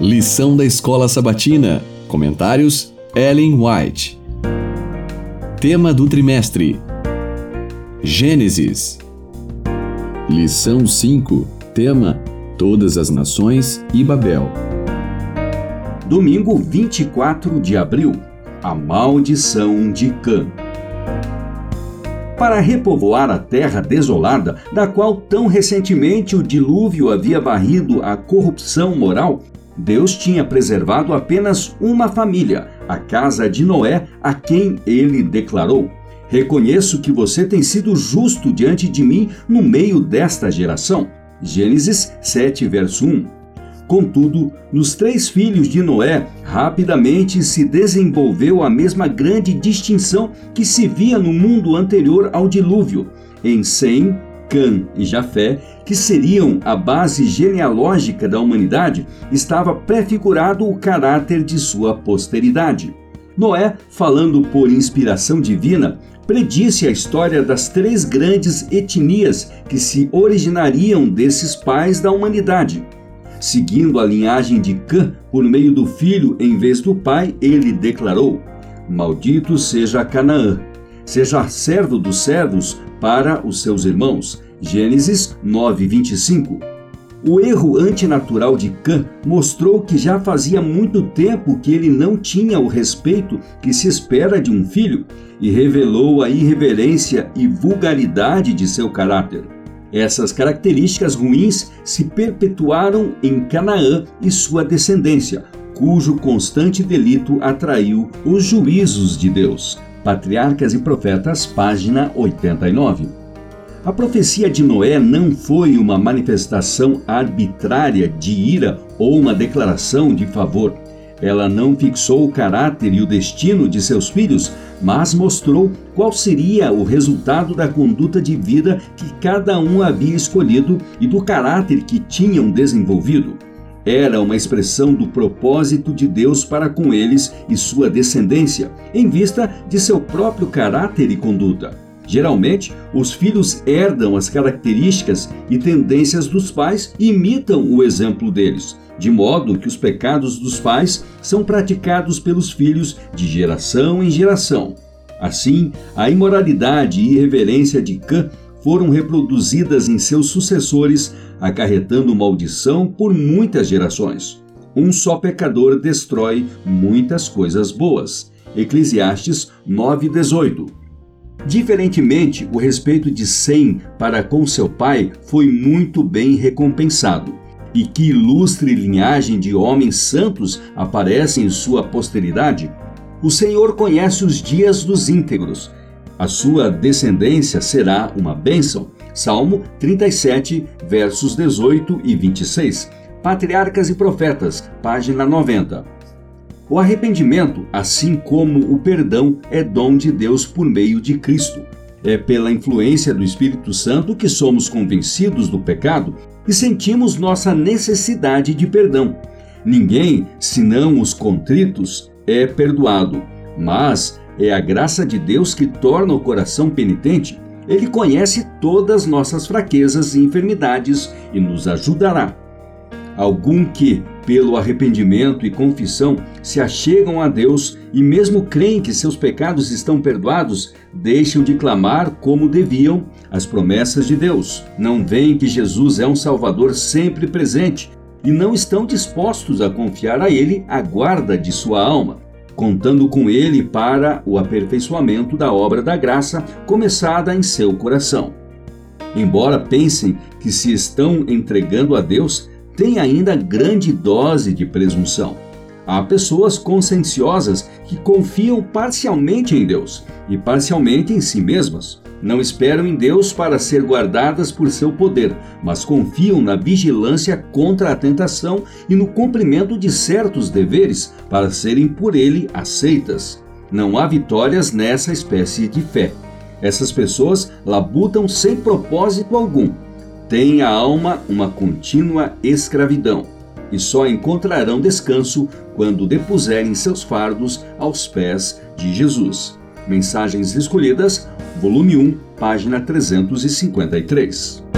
Lição da Escola Sabatina. Comentários: Ellen White. Tema do trimestre: Gênesis. Lição 5. Tema: Todas as Nações e Babel. Domingo 24 de abril. A maldição de Cã. Para repovoar a terra desolada, da qual tão recentemente o dilúvio havia varrido a corrupção moral, Deus tinha preservado apenas uma família, a casa de Noé, a quem ele declarou: Reconheço que você tem sido justo diante de mim no meio desta geração. Gênesis 7, verso 1. Contudo, nos três filhos de Noé, rapidamente se desenvolveu a mesma grande distinção que se via no mundo anterior ao dilúvio. Em Sem, Cã e Jafé, que seriam a base genealógica da humanidade, estava prefigurado o caráter de sua posteridade. Noé, falando por inspiração divina, predisse a história das três grandes etnias que se originariam desses pais da humanidade. Seguindo a linhagem de Cã por meio do filho em vez do pai, ele declarou: Maldito seja Canaã, seja servo dos servos, para os seus irmãos. Gênesis 9:25. O erro antinatural de Cã mostrou que já fazia muito tempo que ele não tinha o respeito que se espera de um filho e revelou a irreverência e vulgaridade de seu caráter. Essas características ruins se perpetuaram em Canaã e sua descendência, cujo constante delito atraiu os juízos de Deus. Patriarcas e Profetas, página 89. A profecia de Noé não foi uma manifestação arbitrária de ira ou uma declaração de favor. Ela não fixou o caráter e o destino de seus filhos, mas mostrou qual seria o resultado da conduta de vida que cada um havia escolhido e do caráter que tinham desenvolvido era uma expressão do propósito de Deus para com eles e sua descendência, em vista de seu próprio caráter e conduta. Geralmente, os filhos herdam as características e tendências dos pais e imitam o exemplo deles, de modo que os pecados dos pais são praticados pelos filhos de geração em geração. Assim, a imoralidade e irreverência de Cã foram reproduzidas em seus sucessores, acarretando maldição por muitas gerações. Um só pecador destrói muitas coisas boas. Eclesiastes 9:18. Diferentemente, o respeito de Sem para com seu pai foi muito bem recompensado. E que ilustre linhagem de homens santos aparece em sua posteridade? O Senhor conhece os dias dos íntegros a sua descendência será uma bênção. Salmo 37, versos 18 e 26. Patriarcas e Profetas, página 90. O arrependimento, assim como o perdão, é dom de Deus por meio de Cristo. É pela influência do Espírito Santo que somos convencidos do pecado e sentimos nossa necessidade de perdão. Ninguém, senão os contritos, é perdoado, mas é a graça de Deus que torna o coração penitente. Ele conhece todas nossas fraquezas e enfermidades e nos ajudará. Algum que, pelo arrependimento e confissão, se achegam a Deus e, mesmo creem que seus pecados estão perdoados, deixam de clamar como deviam as promessas de Deus. Não veem que Jesus é um Salvador sempre presente e não estão dispostos a confiar a Ele a guarda de sua alma contando com ele para o aperfeiçoamento da obra da graça começada em seu coração. Embora pensem que se estão entregando a Deus, tem ainda grande dose de presunção. Há pessoas conscienciosas que confiam parcialmente em Deus e parcialmente em si mesmas. Não esperam em Deus para ser guardadas por seu poder, mas confiam na vigilância contra a tentação e no cumprimento de certos deveres para serem por ele aceitas. Não há vitórias nessa espécie de fé. Essas pessoas labutam sem propósito algum. Têm a alma uma contínua escravidão e só encontrarão descanso quando depuserem seus fardos aos pés de Jesus. Mensagens Escolhidas, volume 1, página 353.